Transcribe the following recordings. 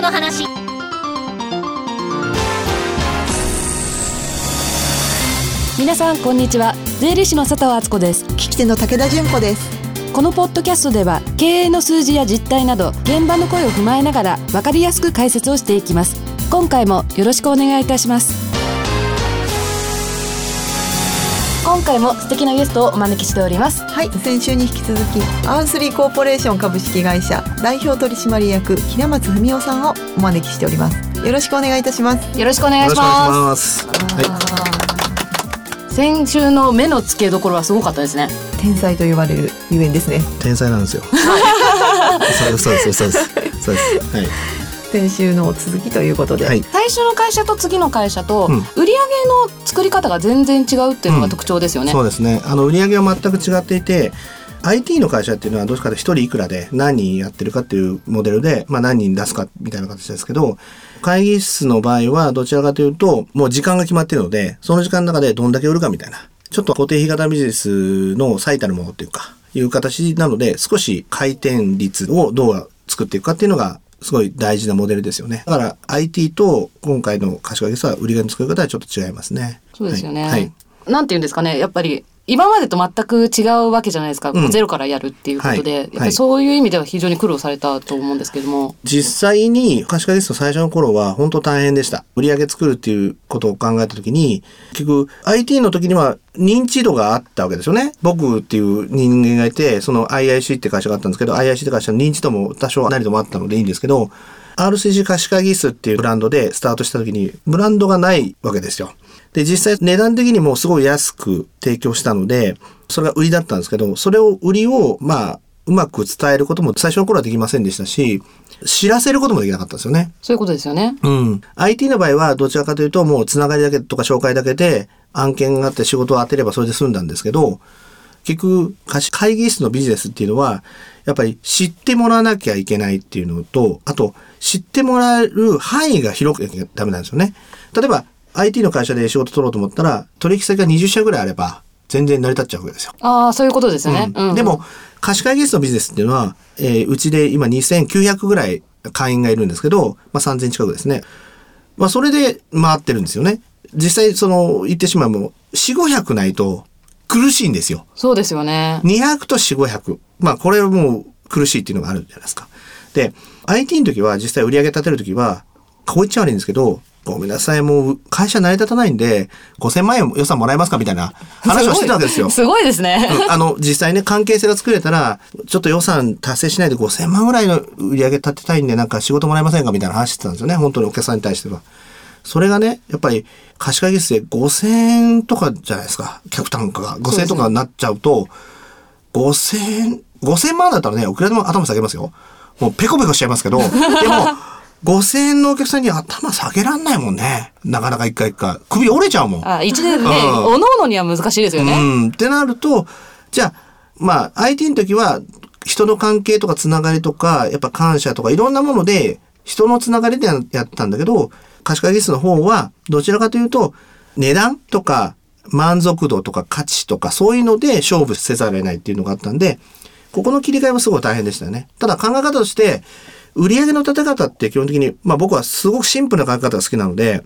の話。皆さんこんにちは。税理士の佐藤敦子です。聞き手の武田純子です。このポッドキャストでは経営の数字や実態など現場の声を踏まえながら分かりやすく解説をしていきます。今回もよろしくお願いいたします今回も素敵なゲストをお招きしております。はい先週に引き続きアースリーコーポレーション株式会社代表取締役平松文夫さんをお招きしております。よろしくお願いいたします。よろしくお願いします。は先週の目の付けどころはすごかったですね。天才と呼ばれるゆえんですね。い、天才なんですよ。そうそうです、そうです、そうです。はい。先週の続きということで、はい。最初の会社と次の会社とうん売上の作り方が全然違うっていうのが特徴ですよね、そうですね。あの売上は全く違っていて、IT の会社っていうのはどうしかと一人いくらで何人やってるかっていうモデルで、まあ何人出すかみたいな形ですけど、会議室の場合はどちらかというと、もう時間が決まってるので、その時間の中でどんだけ売るかみたいな、ちょっと固定費型ビジネスの最たるものっていうか、いう形なので、少し回転率をどう作っていくかっていうのが、すごい大事なモデルですよね。だから IT と今回の柏木さんは売り上げの作り方はちょっと違いますね。そうですよね、はいはいなんて言うんですかねやっぱり今までと全く違うわけじゃないですか、うんゼロからやるっていうことで、はいやっぱりそういう意味では非常に苦労されたと思うんですけども、実際に柏木スト最初の頃は本当大変でした。売り上げ作るっていうことを考えた時に、結局 IT の時には認知度があったわけですよね。僕っていう人間がいて、その IIC って会社があったんですけど、IIC って会社の認知度も多少なりともあったのでいいんですけど、RCC 柏木スっていうブランドでスタートした時に、ブランドがないわけですよ。で、実際値段的にもすごい安く提供したので、それが売りだったんですけど、それを売りを、まあ、うまく伝えることも最初の頃はできませんでしたし、知らせることもできなかったんですよね。そういうことですよね。うん。IT の場合はどちらかというともうつながりだけとか紹介だけで案件があって仕事を当てればそれで済んだんですけど、結局会議室のビジネスっていうのはやっぱり知ってもらわなきゃいけないっていうのと、あと知ってもらえる範囲が広くなきゃダメなんですよね。例えば IT の会社で仕事取ろうと思ったら取引先が20社ぐらいあれば全然成り立っちゃうわけですよ。ああそういうことですよね。うんうんでも、貸し会議室のビジネスっていうのは、えーうちで今2900ぐらい会員がいるんですけど、まあ、3000近くですね。まあ、それで回ってるんですよね。実際、その、言ってしまうも、4、500ないと苦しいんですよ。そうですよね。200と4、500。まあ、これはもう苦しいっていうのがあるじゃないですか。で、IT の時は実際売り上げ立てる時は、こう言っちゃ悪いんですけど、ごめんなさい、もう会社成り立たないんで、5000万円予算もらえますかみたいな話をしてたわけですよ。すごいですね。うんあの、実際ね、関係性が作れたら、ちょっと予算達成しないで5000万ぐらいの売り上げ立てたいんで、なんか仕事もらえませんかみたいな話してたんですよね。本当にお客さんに対しては。それがね、やっぱり貸し会議室で5000円とかじゃないですか。客単価が。5000円とかになっちゃうと、5000円、5000万だったらね、いくらでも頭下げますよ。もうペコペコしちゃいますけど、でも、5000円のお客さんに頭下げらんないもんね。なかなか一回一回。首折れちゃうもん。あ一年ね、うんおのおのには難しいですよね。うん。ってなると、じゃあ、まあ、IT の時は、人の関係とかつながりとか、やっぱ感謝とかいろんなもので、人のつながりでややったんだけど、貸し会議室の方は、どちらかというと、値段とか、満足度とか価値とか、そういうので勝負せざるを得ないっていうのがあったんで、ここの切り替えはすごい大変でしたよね。ただ考え方として、売上の立て方って基本的に、まあ僕はすごくシンプルな考え方が好きなので、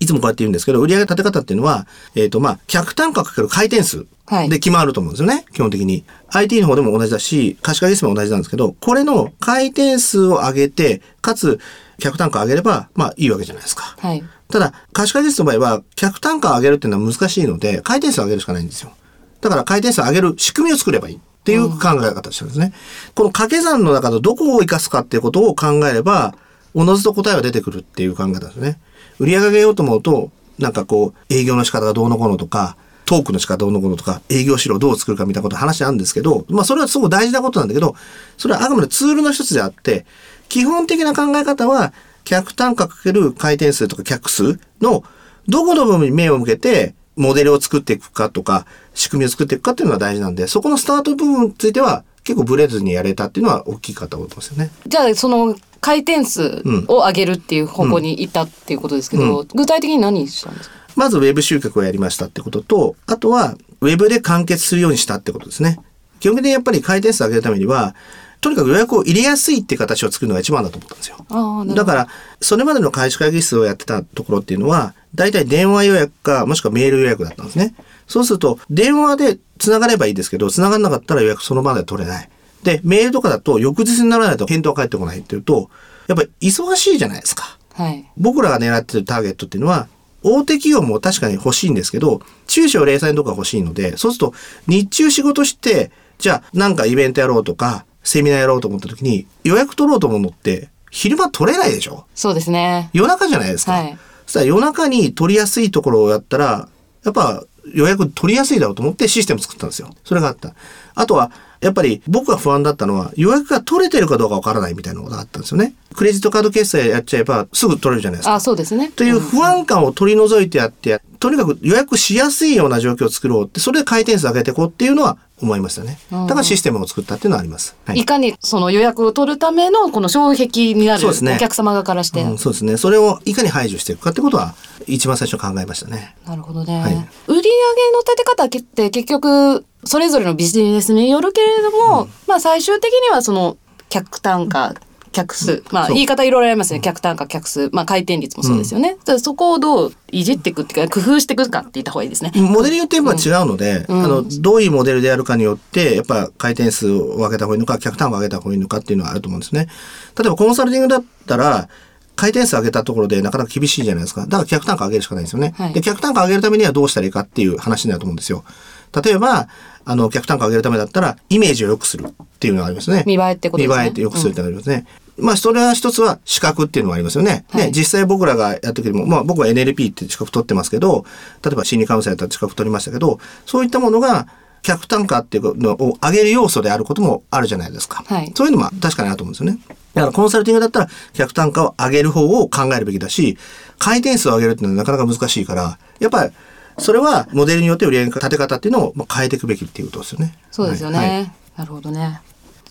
いつもこうやって言うんですけど、売上立て方っていうのは、えっ、と、まあ、客単価かける回転数はいで決まると思うんですよね、基本的に。IT の方でも同じだし、貸し会議室も同じなんですけど、これの回転数を上げて、かつ、客単価を上げれば、まあ、いいわけじゃないですか。はい。ただ、貸し会議室の場合は、客単価を上げるっていうのは難しいので、回転数を上げるしかないんですよ。だから、回転数を上げる仕組みを作ればいいっていう考え方をしてるんですね。この掛け算の中のどこを生かすかっていうことを考えれば、おのずと答えは出てくるっていう考え方ですね。売り上げ上げようと思うと、なんかこう、営業の仕方がどうのこうのとか、トークの仕方どうのこうのとか、営業しろどう作るかみたいなこと話あるんですけど、まあそれはすごく大事なことなんだけど、それはあくまでツールの一つであって、基本的な考え方は、客単価かける回転数とか客数のどこの部分に目を向けて、モデルを作っていくかとか、仕組みを作っていくかっていうのが大事なんで、そこのスタート部分については、結構ブレずにやれたっていうのは大きかったと思いますよね。じゃあその回転数を上げるっていう方向に行ったっていうことですけど、具体的に何したんですか？まずウェブ集客をやりましたってことと、あとはウェブで完結するようにしたってことですね。基本的にやっぱり回転数を上げるためには、とにかく予約を入れやすいって形を作るのが一番だと思ったんですよ。だから、それまでの開始会議室をやってたところっていうのは、大体電話予約か、もしくはメール予約だったんですね。そうすると、電話で繋がればいいですけど、繋がんなかったら予約その場で取れない。で、メールとかだと翌日にならないと返答が返ってこないっていうと、やっぱり忙しいじゃないですか。はい。僕らが狙ってるターゲットっていうのは、大手企業も確かに欲しいんですけど、中小零細のとこが欲しいので、そうすると、日中仕事して、じゃあ、なんかイベントやろうとか、セミナーやろうと思った時に、予約取ろうと思うのって、昼間取れないでしょ？そうですね。夜中じゃないですか。はいそ夜中に取りやすいところをやったら、やっぱ予約取りやすいだろうと思ってシステム作ったんですよ。それがあった。あとは、やっぱり僕が不安だったのは予約が取れてるかどうかわからないみたいなことがあったんですよね。クレジットカード決済やっちゃえばすぐ取れるじゃないですか。あ、そうですね。という不安感を取り除いてやって、とにかく予約しやすいような状況を作ろうって、それで回転数上げていこうっていうのは思いましたね。だからシステムを作ったっていうのはあります。はいいかにその予約を取るためのこの障壁になるお客様側からして。うん、そうですね。それをいかに排除していくかってことは、一番最初考えましたね。なるほどね。はい売り上げの立て方って結局それぞれのビジネスによるけれども、まあ最終的にはその客単価、客数、まあ言い方いろいろありますね。客単価、客数、まあ回転率もそうですよね。だからそこをどういじっていくっていうか工夫していくかって言った方がいいですね。モデルによってやっぱ違うので、うんあの、どういうモデルでやるかによって、やっぱ回転数を上げた方がいいのか、客単価を上げた方がいいのかっていうのはあると思うんですね。例えばコンサルティングだったら、回転数上げたところでなかなか厳しいじゃないですか。だから客単価上げるしかないんですよね。はいで、客単価上げるためにはどうしたらいいかっていう話になると思うんですよ。例えば、あの、客単価を上げるためだったら、イメージを良くするっていうのがありますね。見栄えってことですね見栄えって良くするってのがありますね。まあ、それは一つは資格っていうのもありますよね。はいで、実際僕らがやった時も、まあ僕は NLP って資格取ってますけど、例えば心理カウンセラーだったら資格取りましたけど、そういったものが、客単価っていうのを上げる要素であることもあるじゃないですか。はいそういうのも確かにあると思うんですよね。だからコンサルティングだったら客単価を上げる方を考えるべきだし、回転数を上げるっていうのはなかなか難しいから、やっぱりそれはモデルによって売り上げの立て方っていうのをまあ変えていくべきっていうことですよね。そうですよね。はいはいなるほどね。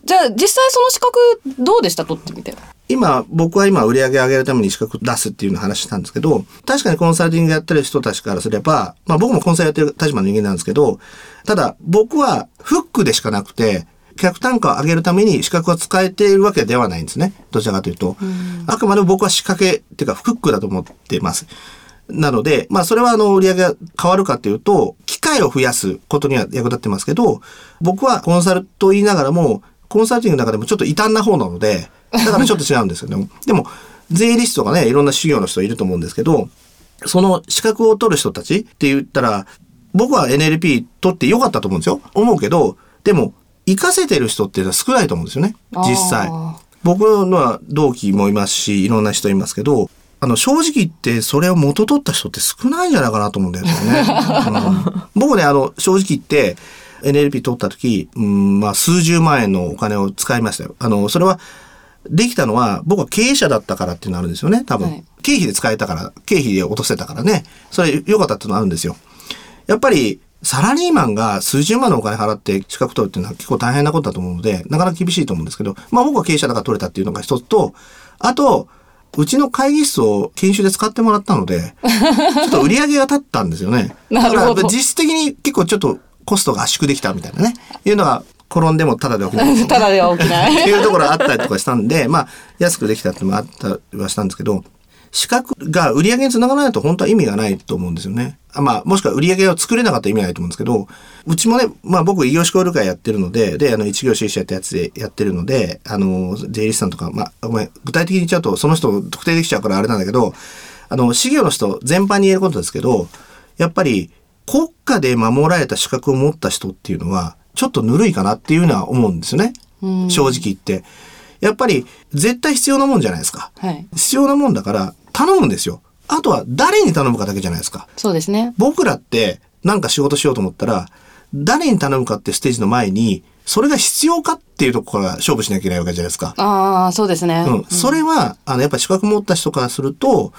じゃあ実際その資格どうでした？取ってみて。今、僕は今売り上げ上げるために資格出すっていうの話したんですけど、確かにコンサルティングやってる人たちからすれば、まあ僕もコンサルやってる立場の人間なんですけど、ただ僕はフックでしかなくて、客単価を上げるために資格を使えているわけではないんですね。どちらかというと。あくまでも僕は仕掛けっていうかフックだと思っています。なので、まあそれはあの売り上げが変わるかっていうと、機会を増やすことには役立ってますけど、僕はコンサルと言いながらも、コンサルティングの中でもちょっと異端な方なので、だからちょっと違うんですけども、でも、税理士とかね、いろんな修行の人いると思うんですけど、その資格を取る人たちって言ったら、僕は NLP 取ってよかったと思うんですよ。思うけど、でも、活かせてる人っていうのは少ないと思うんですよね。実際あ。僕のは同期もいますし、いろんな人いますけど、あの、正直言ってそれを元取った人って少ないんじゃないかなと思うんだよね。うん僕ね、あの、正直言って、NLP 取った時、うん、まあ、数十万円のお金を使いましたよ。あの、それは、できたのは、僕は経営者だったからっていうのがあるんですよね、多分。はい経費で使えたから、経費で落とせたからね。それ良かったっていうのがあるんですよ。やっぱり、サラリーマンが数十万のお金払って資格取るっていうのは結構大変なことだと思うので、なかなか厳しいと思うんですけど、まあ僕は経営者だから取れたっていうのが一つと、あと、うちの会議室を研修で使ってもらったので、ちょっと売り上げが立ったんですよね。なるほどだから実質的に結構ちょっとコストが圧縮できたみたいなね、いうのが転んでもただで起きない。ただでは起きなってい。いうところがあったりとかしたんで、まあ、安くできたってもあったりはしたんですけど、資格が売り上げにつながらないと本当は意味がないと思うんですよね。あまあ、もしくは売り上げを作れなかったら意味ないと思うんですけど、うちもね、まあ僕異業種交流会やってるので、で、あの、一業種一社ってやつでやってるので、あの、税理士さんとか、まあ、ごめん、具体的に言っちゃうと、その人を特定できちゃうからあれなんだけど、あの、事業の人全般に言えることですけど、やっぱり国家で守られた資格を持った人っていうのは、ちょっとぬるいかなっていうのは思うんですよね。うん正直言って。やっぱり絶対必要なもんじゃないですか。はい。必要なもんだから頼むんですよ。あとは誰に頼むかだけじゃないですか。そうですね。僕らってなんか仕事しようと思ったら、誰に頼むかってステージの前に、それが必要かっていうところから勝負しなきゃいけないわけじゃないですか。ああ、そうですね。うん。それは、あの、やっぱ資格持った人からすると、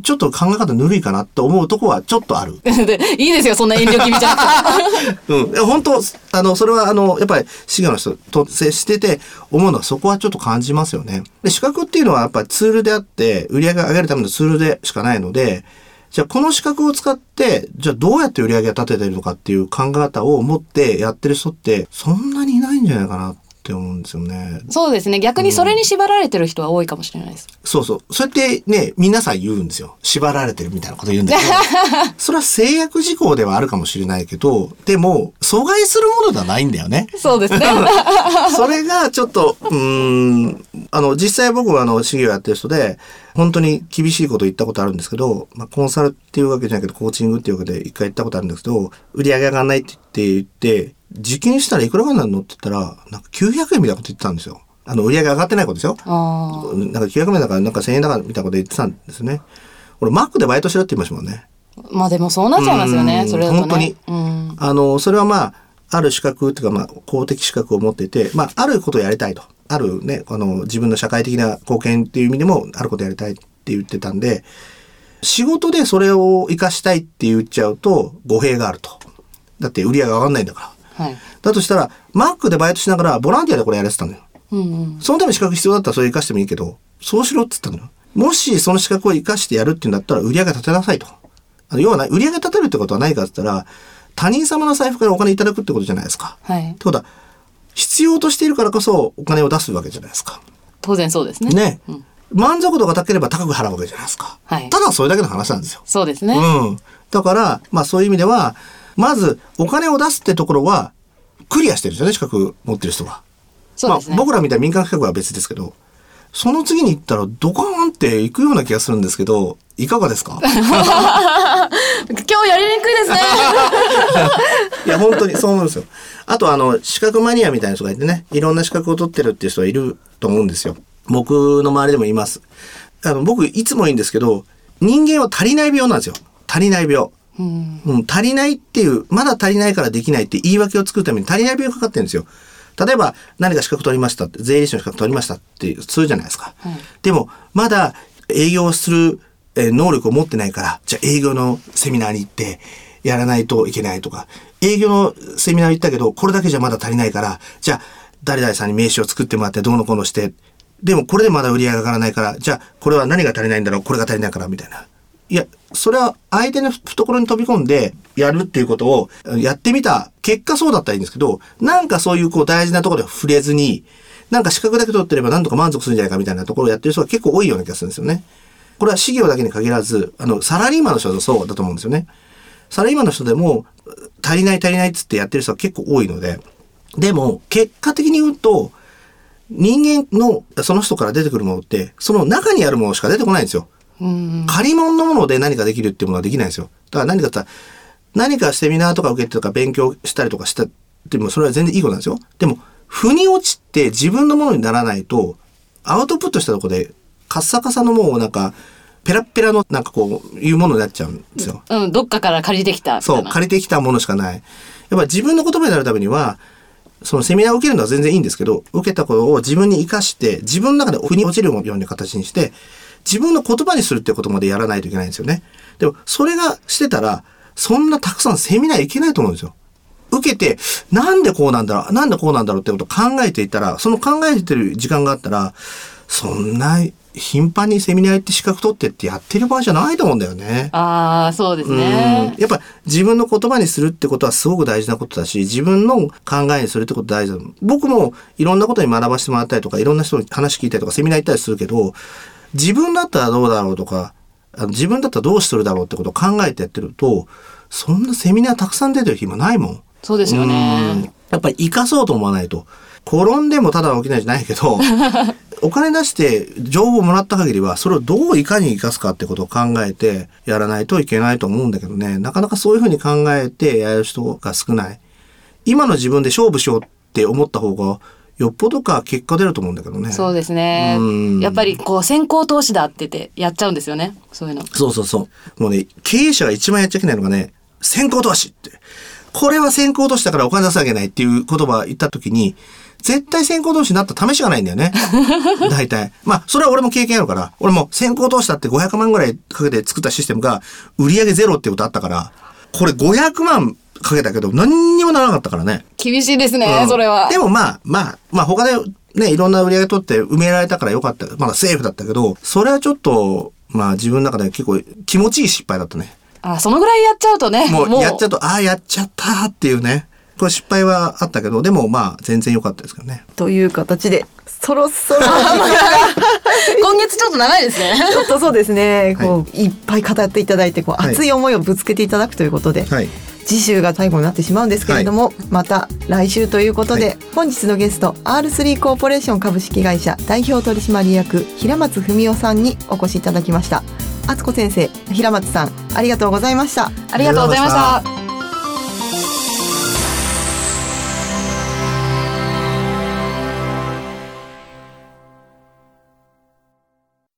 ちょっと考え方ぬるいかなと思うとこはちょっとある。でいいですよ、そんな遠慮気味じゃなくて。うん。いや本当、あの、それは、あの、やっぱり、資料の人と接してて思うのはそこはちょっと感じますよね。で、資格っていうのはやっぱりツールであって、売り上げを上げるためのツールでしかないので、じゃあこの資格を使って、じゃあどうやって売り上げを立ててるのかっていう考え方を持ってやってる人って、そんなにいないんじゃないかなっって思うんですよね。そうですね。逆にそれに縛られてる人は多いかもしれないです。そうそう。そうやってね、皆さん言うんですよ。縛られてるみたいなこと言うんだけど、それは制約事項ではあるかもしれないけど、でも、阻害するものではないんだよね。そうですね。それがちょっと、うーん、あの、実際僕はあの、事業やってる人で、本当に厳しいこと言ったことあるんですけど、まあ、コンサルっていうわけじゃないけど、コーチングっていうわけで一回言ったことあるんですけど、売り上げ上がんないって、言って受験したらいくらぐらいになるの？って言ったら、なんか900円みたいなこと言ってたんですよ。あの、売り上げ上がってないことですよ。なんか900円だから、なんか1000円だからみたいなこと言ってたんですね。俺、マックでバイトしろって言いましたもんね。まあでもそうなっちゃいますよねう。んそれだとね。本当にうん。あの、それはまあ、ある資格っていうか、まあ、公的資格を持っていて、まあ、あることをやりたいと。あるね、あの、自分の社会的な貢献っていう意味でも、あることやりたいって言ってたんで、仕事でそれを活かしたいって言っちゃうと、語弊があると。だって売り上げ上がんないんだから。はい。だとしたら、マックでバイトしながら、ボランティアでこれやれてたんだよ。うんうん。そのために資格必要だったらそれ活かしてもいいけど、そうしろって言ったのよ。もしその資格を活かしてやるっていうんだったら売り上げ立てなさいと。あの要はな売り上げ立てるってことは何かって言ったら、他人様の財布からお金いただくってことじゃないですか。はいっ。てことは、必要としているからこそお金を出すわけじゃないですか。当然そうですね。ね。うん満足度が高ければ高く払うわけじゃないですか。はいただそれだけの話なんですよ。そうですね。うん。だから、まあそういう意味では、まずお金を出すってところは、クリアしてるんですよね、資格持ってる人は。そうですね。まあ、僕らみたいな民間企画は別ですけど、その次に行ったらドカーンって行くような気がするんですけど、いかがですか？今日やりにくいですね。いや、本当にそう思うんですよ。あと、あの、資格マニアみたいな人がいてね、いろんな資格を取ってるっていう人はいると思うんですよ。僕の周りでもいます。あの、僕、いつも言うんですけど、人間は足りない病なんですよ。足りない病。うん。うん、足りないっていう、まだ足りないからできないって言い訳を作るために足りない病がかかってるんですよ。例えば、何か資格取りましたって、税理士の資格取りましたってするじゃないですか。はいでも、まだ営業するえー能力を持ってないから、じゃあ営業のセミナーに行ってやらないといけないとか、営業のセミナー行ったけど、これだけじゃまだ足りないから、じゃあ、誰々さんに名刺を作ってもらってどうのこうのして、でもこれでまだ売り上げが上がらないから、じゃあ、これは何が足りないんだろう、これが足りないから、みたいな。いや、それは相手の懐に飛び込んでやるっていうことをやってみた結果そうだったらいいんですけど、なんかそういうこう大事なところで触れずに、なんか資格だけ取ってればなんとか満足するんじゃないかみたいなところをやってる人が結構多いような気がするんですよね。これは事業だけに限らず、あの、サラリーマンの人もそうだと思うんですよね。サラリーマンの人でも、足りない足りないっつってやってる人が結構多いので、でも、結果的に言うと、人間のその人から出てくるものって、その中にあるものしか出てこないんですよ。うん。借り物のもので何かできるっていうものはできないんですよ。だから何かって言ったら、何かセミナーとか受けてとか勉強したりとかしたってもそれは全然いいことなんですよ。でも、腑に落ちて自分のものにならないと、アウトプットしたとこで、カッサカサのもうなんか、ペラッペラのなんかこう、いうものになっちゃうんですよ。うん、どっかから借りてきたそ、いうな。借りてきたものしかない。やっぱり自分の言葉になるためには、そのセミナーを受けるのは全然いいんですけど、受けたことを自分に活かして、自分の中で腑に落ちるような形にして、自分の言葉にするってことまでやらないといけないんですよね。でも、それがしてたら、そんなたくさんセミナー行けないと思うんですよ。受けて、なんでこうなんだろう、なんでこうなんだろうってことを考えていたら、その考えてる時間があったら、そんな頻繁にセミナー行って資格取ってってやってる場合じゃないと思うんだよね。ああ、そうですうんね。やっぱ自分の言葉にするってことはすごく大事なことだし、自分の考えにするってこと大事だ。僕もいろんなことに学ばせてもらったりとか、いろんな人に話聞いたりとか、セミナー行ったりするけど、自分だったらどうだろうとか、あの自分だったらどうするだろうってことを考えてやってると、そんなセミナーたくさん出てる暇ないもん。そうですようんね。やっぱり生かそうと思わないと。転んでもただ起きないじゃないけど、お金出して情報をもらった限りは、それをどういかに生かすかってことを考えてやらないといけないと思うんだけどね、なかなかそういうふうに考えてやる人が少ない。今の自分で勝負しようって思った方が、よっぽどか結果出ると思うんだけどね。そうですねうん。やっぱりこう先行投資だって言ってやっちゃうんですよね。そういうの。そうそうそう。もうね、経営者が一番やっちゃいけないのがね、先行投資って。これは先行投資だからお金出さなきゃいけないっていう言葉を言った時に、絶対先行投資になった試しがないんだよね。大体。まあ、それは俺も経験あるから、俺も先行投資だって500万ぐらいかけて作ったシステムが、売上ゼロってことあったから、これ500万かけたけど、何にもならなかったからね。厳しいですね、うんそれは。でもまあ、まあ、まあ他でね、いろんな売り上げ取って埋められたからよかった。まだセーフだったけど、それはちょっと、まあ自分の中で結構気持ちいい失敗だったね。あそのぐらいやっちゃうとね。もうやっちゃうと、ああ、やっちゃったっていうね。これ失敗はあったけど、でもまあ全然良かったですけどね。という形でそろそろ 今月ちょっと長いですね。ちょっとそうですね、はいこういっぱい語っていただいてこうはい熱い思いをぶつけていただくということで、はい。次週が最後になってしまうんですけれども、また来週ということで、はい本日のゲスト R3 コーポレーション株式会社代表取締役平松文夫さんにお越しいただきました敦子先生平松さんありがとうございましたありがとうございました。